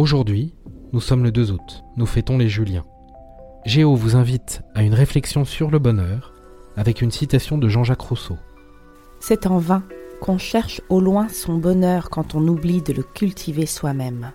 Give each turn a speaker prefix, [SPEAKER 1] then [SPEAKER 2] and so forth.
[SPEAKER 1] Aujourd'hui, nous sommes le 2 août, nous fêtons les Juliens. Géo vous invite à une réflexion sur le bonheur avec une citation de Jean-Jacques Rousseau.
[SPEAKER 2] C'est en vain qu'on cherche au loin son bonheur quand on oublie de le cultiver soi-même.